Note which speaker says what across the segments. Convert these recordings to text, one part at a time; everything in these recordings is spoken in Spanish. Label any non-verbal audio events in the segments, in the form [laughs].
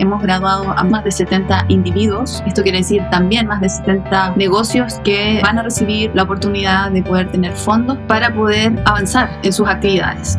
Speaker 1: hemos graduado a más de 70 individuos. Esto quiere decir también más de 70 negocios que van a recibir la oportunidad de poder tener fondos para poder avanzar en sus actividades.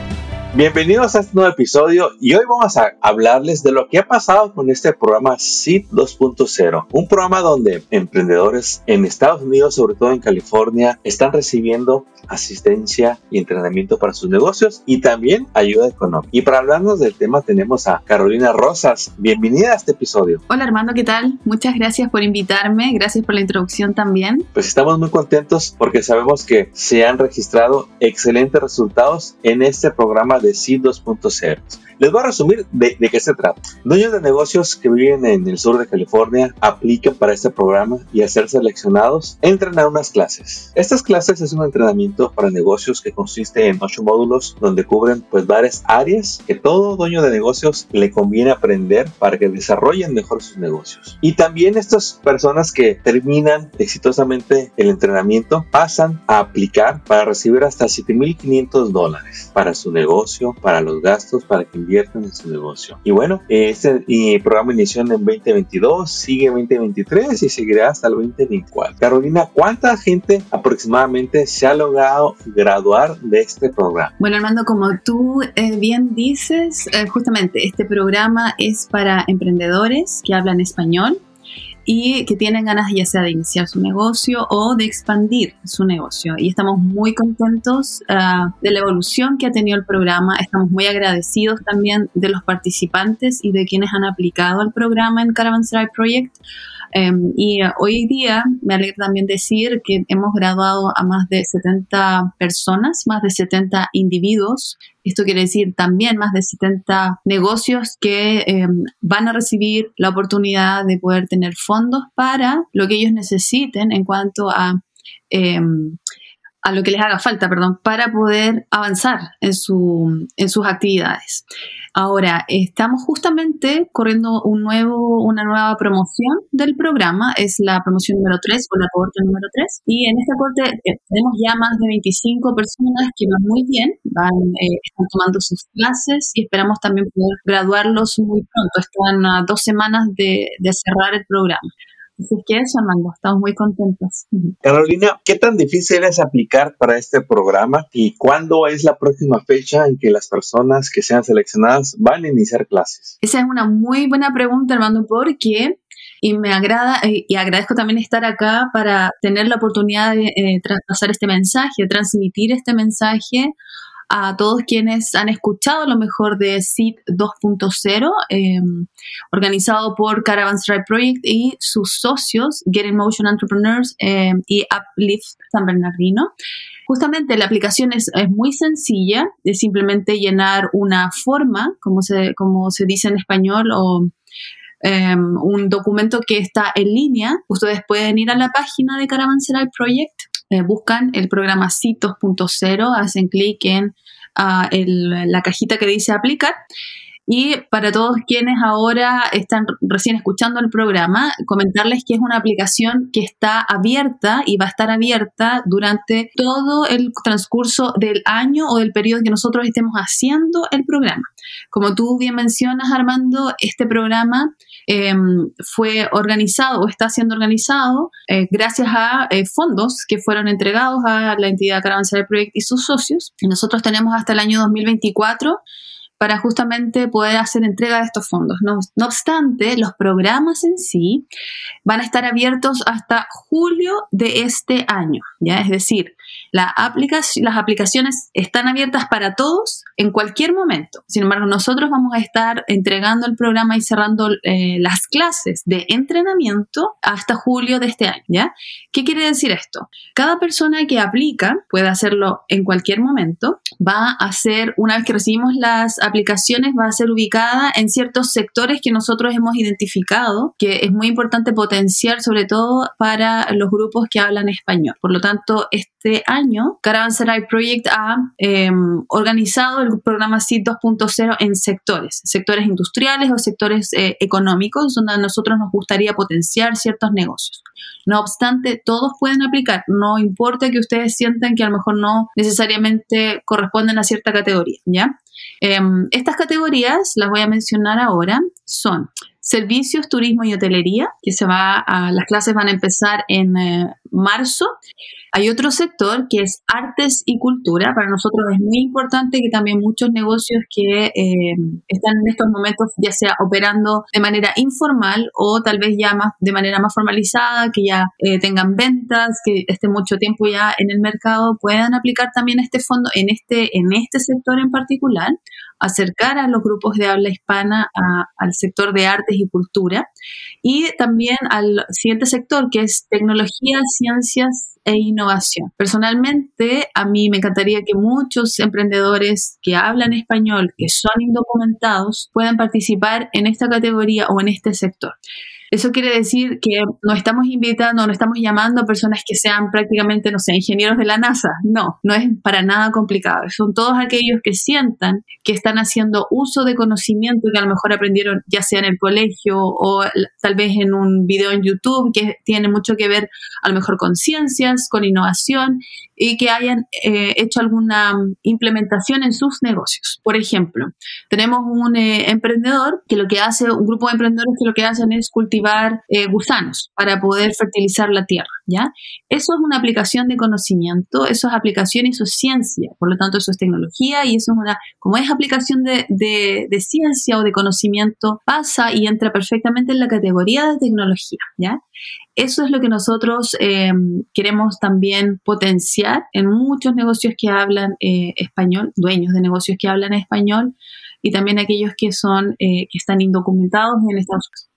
Speaker 2: Bienvenidos a este nuevo episodio y hoy vamos a hablarles de lo que ha pasado con este programa SID 2.0, un programa donde emprendedores en Estados Unidos, sobre todo en California, están recibiendo asistencia y entrenamiento para sus negocios y también ayuda económica. Y para hablarnos del tema tenemos a Carolina Rosas. Bienvenida a este episodio.
Speaker 1: Hola Armando, ¿qué tal? Muchas gracias por invitarme, gracias por la introducción también.
Speaker 2: Pues estamos muy contentos porque sabemos que se han registrado excelentes resultados en este programa de SID 2.0. Les voy a resumir de, qué se trata. Dueños de negocios que viven en el sur de California aplican para este programa y a ser seleccionados entran a unas clases. Estas clases es un entrenamiento para negocios que consiste en ocho módulos donde cubren pues varias áreas que todo dueño de negocios le conviene aprender para que desarrollen mejor sus negocios. Y también estas personas que terminan exitosamente el entrenamiento pasan a aplicar para recibir hasta 7.500 dólares para su negocio, para los gastos, para que en su negocio. Y bueno, este programa inició en 2022, sigue 2023 y seguirá hasta el 2024. Carolina, ¿cuánta gente aproximadamente se ha logrado graduar de este programa?
Speaker 1: Bueno, Armando, como tú eh, bien dices, eh, justamente este programa es para emprendedores que hablan español y que tienen ganas ya sea de iniciar su negocio o de expandir su negocio. Y estamos muy contentos ah, de la evolución que ha tenido el programa. Estamos muy agradecidos también de los participantes y de quienes han aplicado al programa en Caravanserai Project Em, y hoy día me alegra también decir que hemos graduado a más de 70 personas, más de 70 individuos. Esto quiere decir también más de 70 negocios que em, van a recibir la oportunidad de poder tener fondos para lo que ellos necesiten en cuanto a em, a lo que les haga falta, perdón, para poder avanzar en, su, en sus actividades. Ahora, estamos justamente corriendo un nuevo, una nueva promoción del programa, es la promoción número 3 o la corte número 3, y en esta corte eh, tenemos ya más de 25 personas que van muy bien, van, eh, están tomando sus clases y esperamos también poder graduarlos muy pronto, están a dos semanas de cerrar el programa. Así que eso, estamos muy contentos.
Speaker 2: Carolina, ¿qué tan difícil es aplicar para este programa y cuándo es la próxima fecha en que las personas que sean seleccionadas van a iniciar clases?
Speaker 1: Esa es una muy buena pregunta, Armando, porque y me agrada eh, y agradezco también estar acá para tener la oportunidad de eh, traspasar este mensaje, transmitir este mensaje a todos quienes han escuchado lo mejor de SID 2.0, em, organizado por Caravan Stripe Project y sus socios, Get in Motion Entrepreneurs em, y Uplift San Bernardino. Justamente la aplicación es, muy sencilla, es simplemente llenar una forma, como se, como se dice en español, o em, un documento que está en línea. Ustedes pueden ir a la página de Caravanserai Project eh, buscan el programa 2.0, hacen clic en ah, la cajita que dice aplicar. Y para todos quienes ahora están recién escuchando el programa, comentarles que es una aplicación que está abierta y va a estar abierta durante todo el transcurso del año o del periodo que nosotros estemos haciendo el programa. Como tú bien mencionas, Armando, este programa Em, fue organizado o está siendo organizado eh, gracias a eh, fondos que fueron entregados a la entidad Caravanserai Project y sus socios. Y nosotros tenemos hasta el año 2024 para justamente poder hacer entrega de estos fondos. No, no, obstante, los programas en sí van a estar abiertos hasta julio de este año, ¿ya? Es decir, las aplicaciones están abiertas para todos en cualquier momento. Sin embargo, nosotros vamos a estar entregando el programa y cerrando eh, las clases de entrenamiento hasta julio de este año. ¿Qué quiere decir esto? Cada persona que aplica puede hacerlo en cualquier momento. Va a ser, una vez que recibimos las aplicaciones, va a ser ubicada en ciertos sectores que nosotros hemos identificado, que es muy importante potenciar, sobre todo para los grupos que hablan español. Por lo tanto, este año, Caravanserai Project ha em, organizado el programa SID 2.0 en sectores, sectores industriales o sectores eh, económicos, donde a nosotros nos gustaría potenciar ciertos negocios. No obstante, todos pueden aplicar, no importa que ustedes sientan que a lo mejor no necesariamente corresponden a cierta categoría, ¿ya? Em, estas categorías, las voy a mencionar ahora, son servicios, turismo y hotelería, que se va a, las clases van a empezar en eh, marzo. Hay otro sector que es artes y cultura. Para nosotros es muy importante que también muchos negocios que eh, están en estos momentos, ya sea operando de manera informal o tal vez ya más de manera más formalizada, que ya eh, tengan ventas, que estén mucho tiempo ya en el mercado, puedan aplicar también este fondo en este, en este sector en particular acercar a los grupos de habla hispana al sector de artes y cultura y también al siguiente sector que es tecnología, ciencias e innovación. Personalmente, a mí me encantaría que muchos emprendedores que hablan español, que son indocumentados, puedan participar en esta categoría o en este sector. Eso quiere decir que no estamos invitando, no estamos llamando a personas que sean prácticamente, no sé, ingenieros de la NASA. No, no es para nada complicado. Son todos aquellos que sientan que están haciendo uso de conocimiento que a lo mejor aprendieron ya sea en el colegio o tal vez en un video en YouTube que tiene mucho que ver a lo mejor con ciencias, con innovación y que hayan eh, hecho alguna implementación en sus negocios. Por ejemplo, tenemos un eh, emprendedor que lo que hace, un grupo de emprendedores que lo que hacen es cultivar eh, gusanos para poder fertilizar la tierra, ¿ya? Eso es una aplicación de conocimiento, eso es aplicación y eso es ciencia, por lo tanto eso es tecnología y eso es una, como es aplicación de, de, ciencia o de conocimiento, pasa y entra perfectamente en la categoría de tecnología, ¿ya? Eso es lo que nosotros em, queremos también potenciar en muchos negocios que hablan eh, español, dueños de negocios que hablan español y también aquellos que son eh, que están indocumentados en Estados Unidos.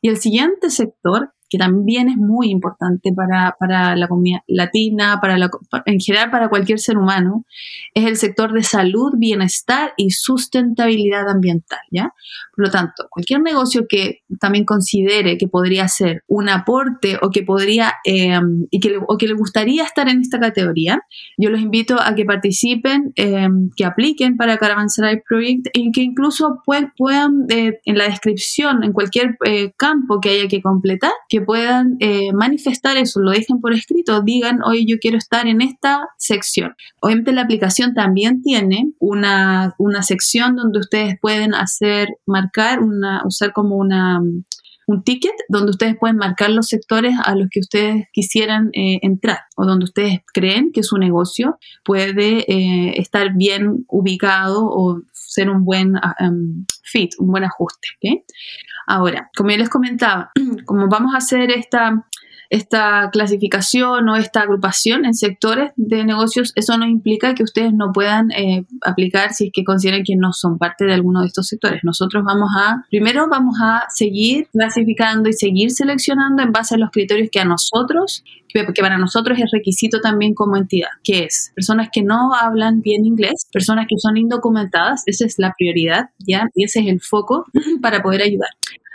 Speaker 1: Y el siguiente sector que también es muy importante para, para la comunidad latina, para en general para cualquier ser humano, es el sector de salud, bienestar y sustentabilidad ambiental, ¿ya? Por lo tanto, cualquier negocio que también considere que podría ser un aporte o que podría, em, y que, o que le gustaría estar en esta categoría, yo los invito a que participen, em, que apliquen para Caravanserai Project y que incluso puedan, puedan eh, en la descripción, en cualquier eh, campo que haya que completar, que puedan eh, manifestar eso, lo dejen por escrito, digan, hoy yo quiero estar en esta sección. Obviamente la aplicación también tiene una, sección donde ustedes pueden hacer, marcar, una, usar como una un ticket donde ustedes pueden marcar los sectores a los que ustedes quisieran eh, entrar o donde ustedes creen que su negocio puede eh, estar bien ubicado o ser un buen ah, em, fit, un buen ajuste. Ahora, como ya les comentaba, [clears throat] como vamos a hacer esta esta clasificación o esta agrupación en sectores de negocios, eso no implica que ustedes no puedan eh, aplicar si es que consideran que no son parte de alguno de estos sectores. Nosotros vamos a, primero vamos a seguir clasificando y seguir seleccionando en base a los criterios que a nosotros, que, para nosotros es requisito también como entidad, que es personas que no hablan bien inglés, personas que son indocumentadas, esa es la prioridad, ¿ya? Y ese es el foco para poder ayudar.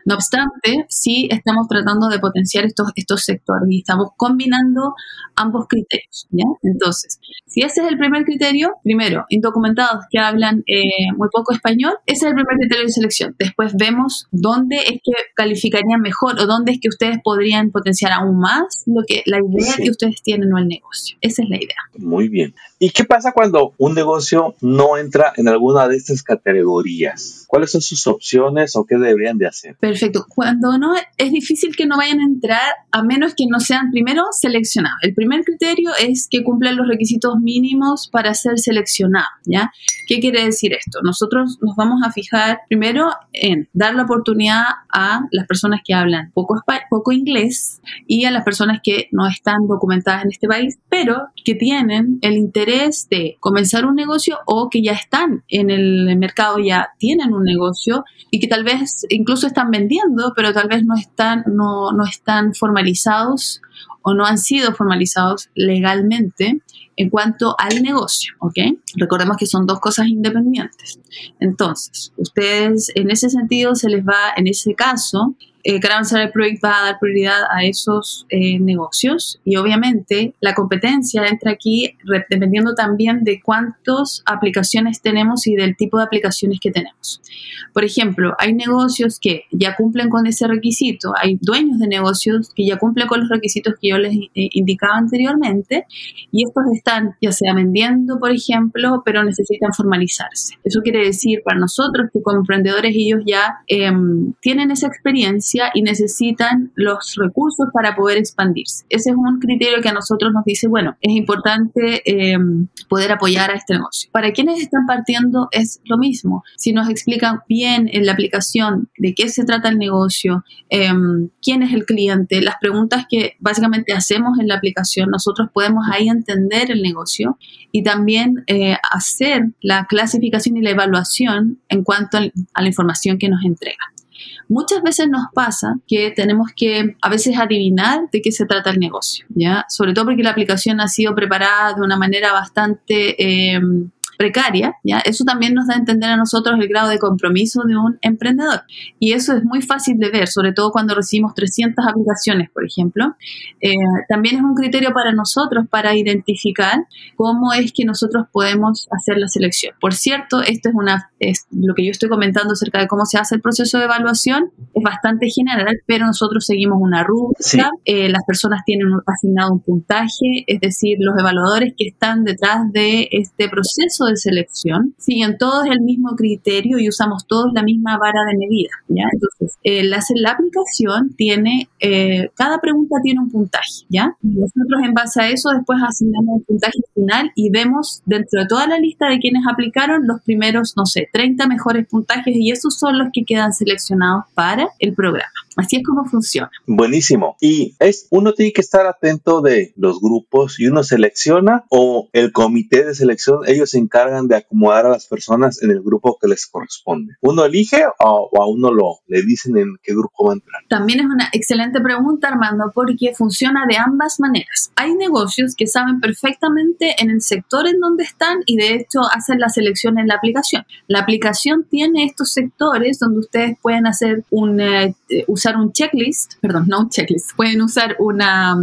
Speaker 1: No obstante, sí estamos tratando de potenciar estos, estos sectores y estamos combinando ambos criterios. ¿ya? Entonces, si ese es el primer criterio, primero, indocumentados que hablan eh, muy poco español, ese es el primer criterio de selección. Después vemos dónde es que calificarían mejor o dónde es que ustedes podrían potenciar aún más lo que la idea que ustedes tienen o el negocio. Esa es la idea.
Speaker 2: Muy bien. ¿Y qué pasa cuando un negocio no entra en alguna de estas categorías? ¿Cuáles son sus opciones o qué deberían de hacer?
Speaker 1: Perfecto. Cuando no, es difícil que no vayan a entrar a menos que no sean primero seleccionados. El primer criterio es que cumplan los requisitos mínimos para ser seleccionados, ¿ya? ¿Qué quiere decir esto? Nosotros nos vamos a fijar primero en dar la oportunidad a las personas que hablan poco, poco inglés y a las personas que no están documentadas en este país, pero que tienen el interés de comenzar un negocio o que ya están en el mercado, ya tienen un negocio y que tal vez incluso están vendiendo, pero tal vez no están, no, no están formalizados o no han sido formalizados legalmente en cuanto al negocio, ¿ok? Recordemos que son dos cosas independientes. Entonces, ustedes en ese sentido se les va, en ese caso, eh, Caravanserai Project va a dar prioridad a esos eh, negocios y obviamente la competencia entra aquí dependiendo también de cuántas aplicaciones tenemos y del tipo de aplicaciones que tenemos. Por ejemplo, hay negocios que ya cumplen con ese requisito, hay dueños de negocios que ya cumplen con los requisitos que yo les eh, indicaba anteriormente y estos están ya sea vendiendo, por ejemplo, pero necesitan formalizarse. Eso quiere decir para nosotros que como emprendedores ellos ya em, tienen esa experiencia y necesitan los recursos para poder expandirse. Ese es un criterio que a nosotros nos dice, bueno, es importante em, poder apoyar a este negocio. Para quienes están partiendo es lo mismo. Si nos explican bien en la aplicación de qué se trata el negocio, em, quién es el cliente, las preguntas que básicamente hacemos en la aplicación, nosotros podemos ahí entender el negocio y también eh, hacer la clasificación y la evaluación en cuanto a la información que nos entrega. Muchas veces nos pasa que tenemos que a veces adivinar de qué se trata el negocio, ¿ya? Sobre todo porque la aplicación ha sido preparada de una manera bastante eh, precaria, ¿ya? Eso también nos da a entender a nosotros el grado de compromiso de un emprendedor. Y eso es muy fácil de ver, sobre todo cuando recibimos 300 aplicaciones, por ejemplo. Eh, también es un criterio para nosotros para identificar cómo es que nosotros podemos hacer la selección. Por cierto, esto es, una, es lo que yo estoy comentando acerca de cómo se hace el proceso de evaluación, es bastante general, pero nosotros seguimos una ruta, eh, las personas tienen asignado un puntaje, es decir, los evaluadores que están detrás de este proceso de selección siguen todos el mismo criterio y usamos todos la misma vara de medida. ¿ya? Entonces, eh, la, la, aplicación tiene, eh, cada pregunta tiene un puntaje. ¿ya? nosotros en base a eso después asignamos un puntaje final y vemos dentro de toda la lista de quienes aplicaron los primeros, no sé, 30 mejores puntajes y esos son los que quedan seleccionados para el programa. Así es como funciona.
Speaker 2: Buenísimo. Y es uno tiene que estar atento de los grupos y uno selecciona o el comité de selección, ellos se encargan de acomodar a las personas en el grupo que les corresponde. ¿Uno elige o, a uno lo le dicen en qué grupo va a entrar?
Speaker 1: También es una excelente pregunta, Armando, porque funciona de ambas maneras. Hay negocios que saben perfectamente en el sector en donde están y de hecho hacen la selección en la aplicación. La aplicación tiene estos sectores donde ustedes pueden hacer un, eh, usar un checklist, perdón, no un checklist, pueden usar una,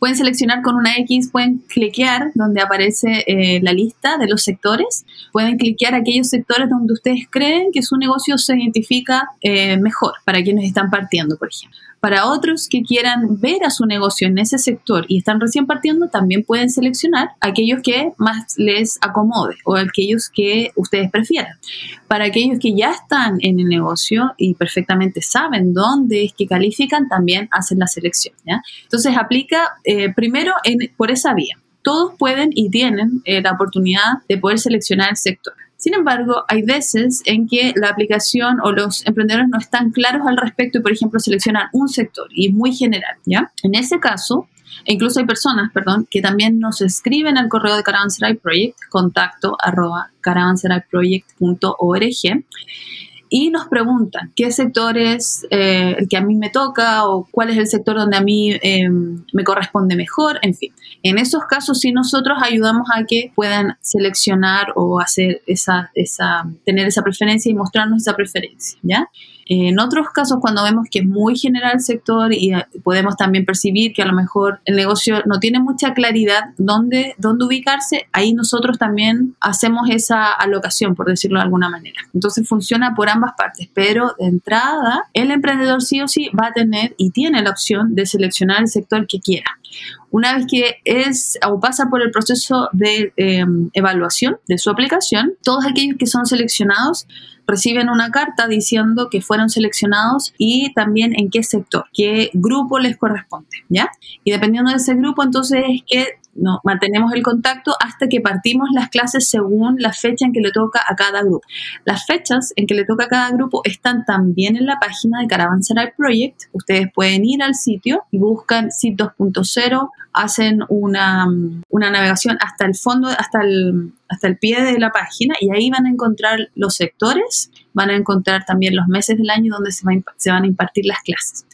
Speaker 1: pueden seleccionar con una X, pueden cliquear donde aparece eh, la lista de los sectores pueden cliquear aquellos sectores donde ustedes creen que su negocio se identifica eh, mejor para quienes están partiendo, por ejemplo. Para otros que quieran ver a su negocio en ese sector y están recién partiendo, también pueden seleccionar aquellos que más les acomode o aquellos que ustedes prefieran. Para aquellos que ya están en el negocio y perfectamente saben dónde es que califican, también hacen la selección. Entonces aplica eh, primero por esa vía todos pueden y tienen eh, la oportunidad de poder seleccionar el sector. Sin embargo, hay veces en que la aplicación o los emprendedores no están claros al respecto y, por ejemplo, seleccionan un sector y muy general, ¿ya? En ese caso, incluso hay personas, perdón, que también nos escriben al correo de Caravanserai Project, contacto arroba y nos preguntan qué sector es eh, el que a mí me toca o cuál es el sector donde a mí em, me corresponde mejor, en fin. En esos casos sí nosotros ayudamos a que puedan seleccionar o hacer esa, esa, tener esa preferencia y mostrarnos esa preferencia, ¿ya? En otros casos, cuando vemos que es muy general el sector y eh, podemos también percibir que a lo mejor el negocio no tiene mucha claridad dónde, dónde ubicarse, ahí nosotros también hacemos esa alocación, por decirlo de alguna manera. Entonces funciona por ambas partes, pero de entrada el emprendedor sí o sí va a tener y tiene la opción de seleccionar el sector que quiera. Una vez que es o pasa por el proceso de em, evaluación de su aplicación, todos aquellos que son seleccionados reciben una carta diciendo que fueron seleccionados y también en qué sector, qué grupo les corresponde, ¿ya? Y dependiendo de ese grupo, entonces es que no, mantenemos el contacto hasta que partimos las clases según la fecha en que le toca a cada grupo. Las fechas en que le toca a cada grupo están también en la página de Caravanserai Project. Ustedes pueden ir al sitio y buscan SIT 2.0, hacen una, una navegación hasta el fondo, hasta el, hasta el pie de la página y ahí van a encontrar los sectores, van a encontrar también los meses del año donde se, se van a impartir las clases.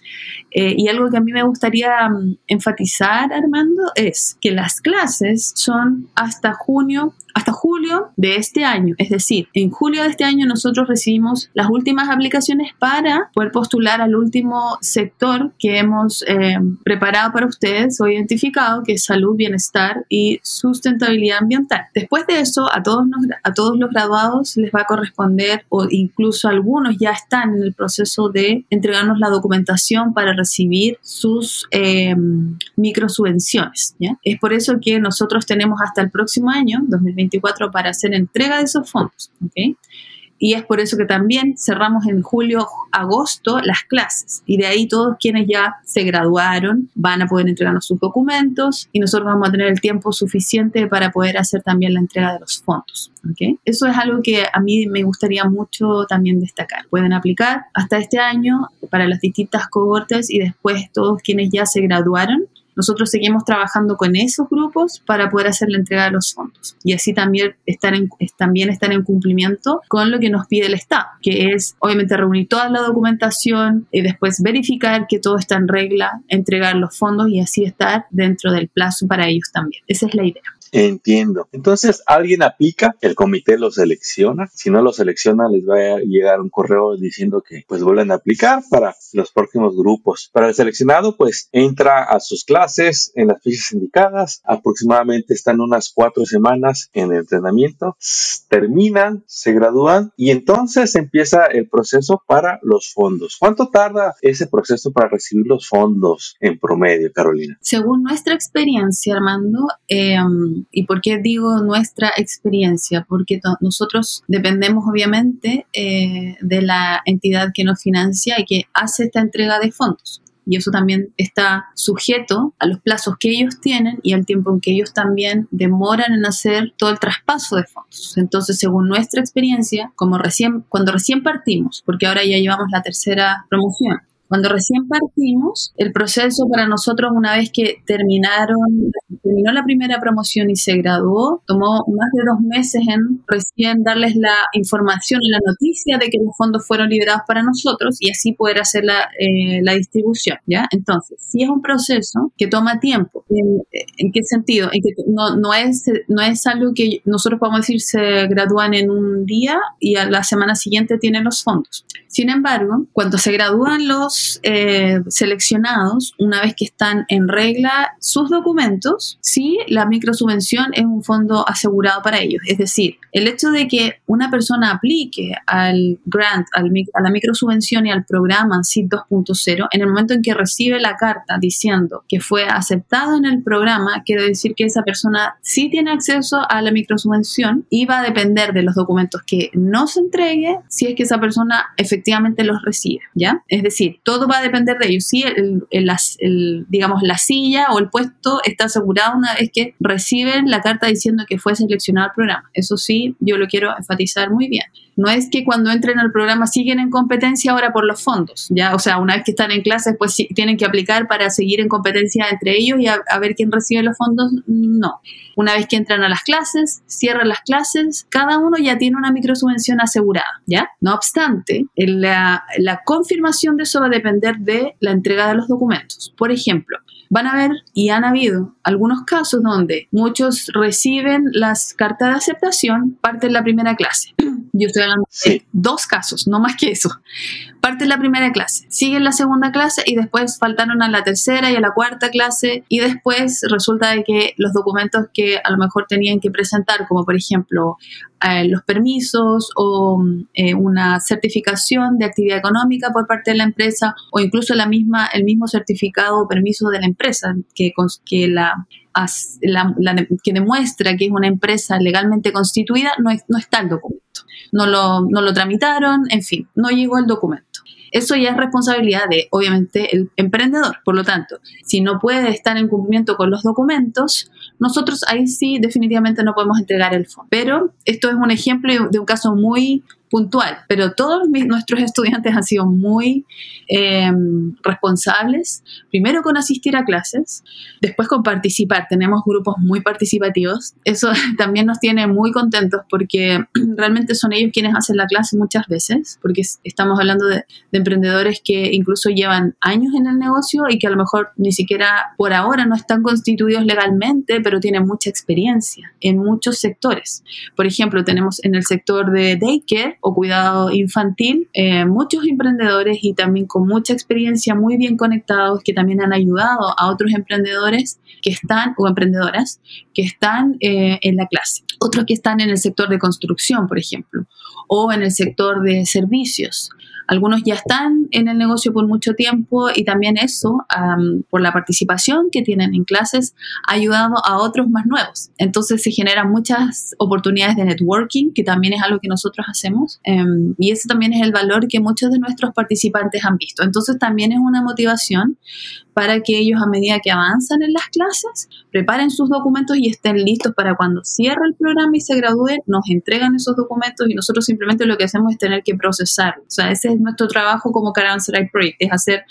Speaker 1: Eh, y algo que a mí me gustaría mm, enfatizar, Armando, es que las clases son hasta junio hasta julio de este año. Es decir, en julio de este año nosotros recibimos las últimas aplicaciones para poder postular al último sector que hemos eh, preparado para ustedes o identificado, que es salud, bienestar y sustentabilidad ambiental. Después de eso, a todos, los graduados les va a corresponder, o incluso algunos ya están en el proceso de entregarnos la documentación para recibir sus eh, microsubvenciones. Es por eso que nosotros tenemos hasta el próximo año, 2024, para hacer entrega de esos fondos. ¿okay? y es por eso que también cerramos en julio, agosto las clases y de ahí todos quienes ya se graduaron van a poder entregarnos sus documentos y nosotros vamos a tener el tiempo suficiente para poder hacer también la entrega de los fondos. ¿okay? Eso es algo que a mí me gustaría mucho también destacar. Pueden aplicar hasta este año para las distintas cohortes y después todos quienes ya se graduaron nosotros seguimos trabajando con esos grupos para poder hacer la entrega de los fondos y así también estar en, también estar en cumplimiento con lo que nos pide el Estado, que es obviamente reunir toda la documentación y después verificar que todo está en regla, entregar los fondos y así estar dentro del plazo para ellos también. Esa es la idea.
Speaker 2: Entiendo. Entonces, alguien aplica, el comité lo selecciona. Si no lo selecciona, les va a llegar un correo diciendo que pues vuelven a aplicar para los próximos grupos. Para el seleccionado, pues entra a sus clases en las fechas indicadas. Aproximadamente están unas cuatro semanas en el entrenamiento. Terminan, se gradúan y entonces empieza el proceso para los fondos. ¿Cuánto tarda ese proceso para recibir los fondos en promedio, Carolina?
Speaker 1: Según nuestra experiencia, Armando, eh, ¿Y por qué digo nuestra experiencia? Porque nosotros dependemos obviamente eh, de la entidad que nos financia y que hace esta entrega de fondos. Y eso también está sujeto a los plazos que ellos tienen y al tiempo en que ellos también demoran en hacer todo el traspaso de fondos. Entonces, según nuestra experiencia, como recién, cuando recién partimos, porque ahora ya llevamos la tercera promoción, cuando recién partimos, el proceso para nosotros, una vez que terminaron, terminó la primera promoción y se graduó, tomó más de dos meses en recién darles la información y la noticia de que los fondos fueron liberados para nosotros y así poder hacer la, eh, la distribución, ¿ya? Entonces, si es un proceso que toma tiempo, ¿en, qué sentido? En que no, no, es, no es algo que nosotros podemos decir se gradúan en un día y a la semana siguiente tienen los fondos. Sin embargo, cuando se gradúan los eh, seleccionados, una vez que están en regla sus documentos, sí, la microsubvención es un fondo asegurado para ellos. Es decir, el hecho de que una persona aplique al grant, al, a la microsubvención y al programa CIT 2.0, en el momento en que recibe la carta diciendo que fue aceptado en el programa, quiere decir que esa persona sí tiene acceso a la microsubvención y va a depender de los documentos que no se entregue si es que esa persona efectivamente los recibe, ¿ya? Es decir, todo va a depender de ellos. Si el, digamos, la silla o el puesto está asegurado una vez que reciben la carta diciendo que fue seleccionado el programa. Eso sí, yo lo quiero enfatizar muy bien. No es que cuando entren al programa siguen en competencia ahora por los fondos, ¿ya? O sea, una vez que están en clases, pues tienen que aplicar para seguir en competencia entre ellos y a, ver quién recibe los fondos. No. Una vez que entran a las clases, cierran las clases, cada uno ya tiene una microsubvención asegurada, ¿ya? No obstante, la, la confirmación de eso va a depender de la entrega de los documentos. Por ejemplo, van a haber y han habido algunos casos donde muchos reciben las cartas de aceptación, parte de la primera clase. [clears throat] Yo estoy hablando de dos casos, no más que eso. Parte de la primera clase, siguen la segunda clase y después faltaron a la tercera y a la cuarta clase y después resulta de que los documentos que a lo mejor tenían que presentar, como por ejemplo eh, los permisos o eh, una certificación de actividad económica por parte de la empresa o incluso la misma, el mismo certificado o permiso de la empresa que, que, la, que demuestra que es una empresa legalmente constituida, no, no está el documento. No lo, no lo tramitaron, en fin, no llegó el documento. Eso ya es responsabilidad de, obviamente, el emprendedor. Por lo tanto, si no puede estar en cumplimiento con los documentos, nosotros ahí sí definitivamente no podemos entregar el fondo. Pero esto es un ejemplo de un caso muy puntual, pero todos nuestros estudiantes han sido muy em, responsables, primero con asistir a clases, después con participar. Tenemos grupos muy participativos. Eso [laughs] también nos tiene muy contentos porque [clears throat] realmente son ellos quienes hacen la clase muchas veces, porque estamos hablando de, de emprendedores que incluso llevan años en el negocio y que a lo mejor ni siquiera por ahora no están constituidos legalmente, pero tienen mucha experiencia en muchos sectores. Por ejemplo, tenemos en el sector de daycare o cuidado infantil eh, muchos emprendedores y también con mucha experiencia, muy bien conectados, que también han ayudado a otros emprendedores que están o emprendedoras que están eh, en la clase. Otros que están en el sector de construcción, por ejemplo, o en el sector de servicios. Algunos ya están en el negocio por mucho tiempo y también eso, por la participación que tienen en clases, ha ayudado a otros más nuevos. Entonces se generan muchas oportunidades de networking, que también es algo que nosotros hacemos. Em, y ese también es el valor que muchos de nuestros participantes han visto. Entonces también es una motivación para que ellos a medida que avanzan en las clases, preparen sus documentos y estén listos para cuando cierre el programa y se gradúen, nos entregan esos documentos y nosotros simplemente lo que hacemos es tener que procesarlos. O sea, ese es nuestro trabajo como Caravanserai Project, es hacer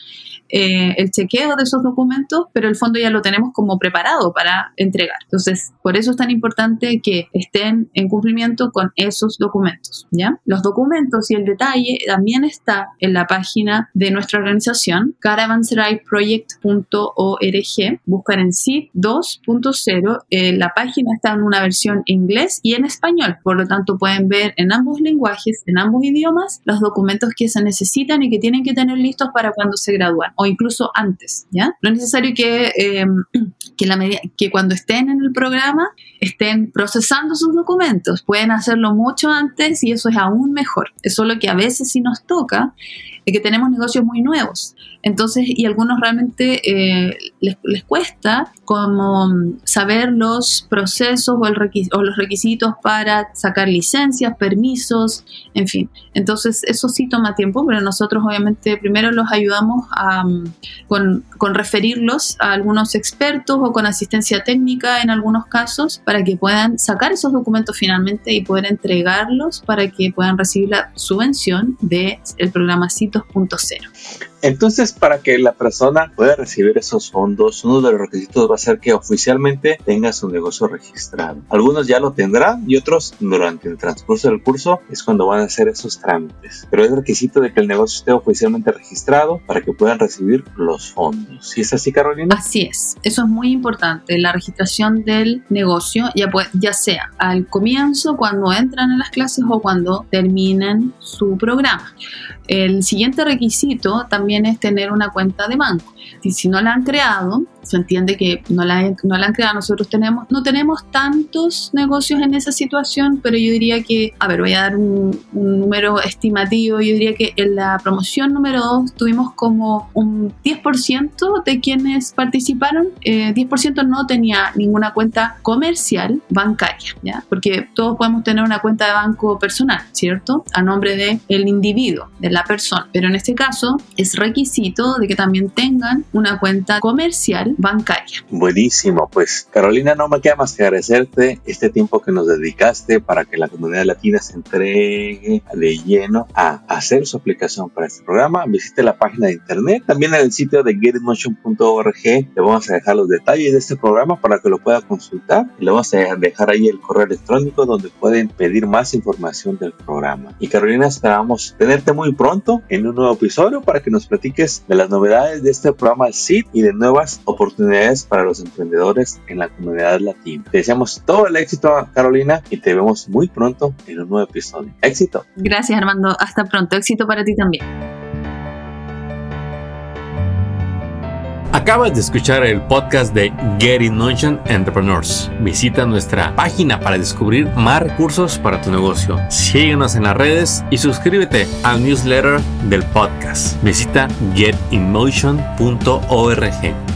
Speaker 1: eh, el chequeo de esos documentos, pero el fondo ya lo tenemos como preparado para entregar. Entonces, por eso es tan importante que estén en cumplimiento con esos documentos, ¿ya? Los documentos y el detalle también está en la página de nuestra organización, caravanseraiproject.org. Buscan en SID 2.0. Eh, la página está en una versión inglés y en español, por lo tanto pueden ver en ambos lenguajes, en ambos idiomas, los documentos que se necesitan y que tienen que tener listos para cuando se gradúan o incluso antes, ¿ya? No es necesario que, em, que, cuando estén en el programa estén procesando sus documentos, pueden hacerlo mucho antes y eso es aún mejor. Es solo que a veces sí nos toca que tenemos negocios muy nuevos. Entonces, y algunos realmente eh, les, cuesta como saber los procesos o, el o, los requisitos para sacar licencias, permisos, en fin. Entonces, eso sí toma tiempo, pero nosotros obviamente primero los ayudamos a, con, con referirlos a algunos expertos o con asistencia técnica en algunos casos para que puedan sacar esos documentos finalmente y poder entregarlos para que puedan recibir la subvención del el programa CIT 2.0.
Speaker 2: Entonces, para que la persona pueda recibir esos fondos, uno de los requisitos va a ser que oficialmente tenga su negocio registrado. Algunos ya lo tendrán y otros durante el transcurso del curso es cuando van a hacer esos trámites. Pero es requisito de que el negocio esté oficialmente registrado para que puedan recibir los fondos. ¿Sí es así, Carolina?
Speaker 1: Así es. Eso es muy importante, la registración del negocio, ya, ya sea al comienzo, cuando entran en las clases o cuando terminan su programa. El siguiente requisito también es tener una cuenta de banco. Y si no la han creado, se entiende que no la, no la han creado. Nosotros tenemos, no tenemos tantos negocios en esa situación, pero yo diría que, a ver, voy a dar un, número estimativo. Yo diría que en la promoción número 2 tuvimos como un 10% de quienes participaron. 10% eh, no tenía ninguna cuenta comercial bancaria, ¿ya? Porque todos podemos tener una cuenta de banco personal, ¿cierto? A nombre del el individuo, de la persona. Pero en este caso es requisito de que también tengan una cuenta comercial bancaria.
Speaker 2: Buenísimo, pues Carolina, no me queda más que agradecerte este tiempo que nos dedicaste para que la comunidad latina se entregue de lleno a hacer su aplicación para este programa. Visite la página de internet, también en el sitio de getmotion.org le vamos a dejar los detalles de este programa para que lo pueda consultar le vamos a dejar ahí el correo electrónico donde pueden pedir más información del programa. Y Carolina, esperamos tenerte muy pronto en un nuevo episodio para que nos platiques de las novedades de este programa SID y de nuevas oportunidades oportunidades para los emprendedores en la comunidad latina. Te deseamos todo el éxito, Carolina, y te vemos muy pronto en un nuevo episodio. Éxito.
Speaker 1: Gracias, Armando. Hasta pronto. Éxito para ti también.
Speaker 3: Acabas de escuchar el podcast de Get in Motion Entrepreneurs. Visita nuestra página para descubrir más recursos para tu negocio. Síguenos en las redes y suscríbete al newsletter del podcast. Visita getinmotion.org.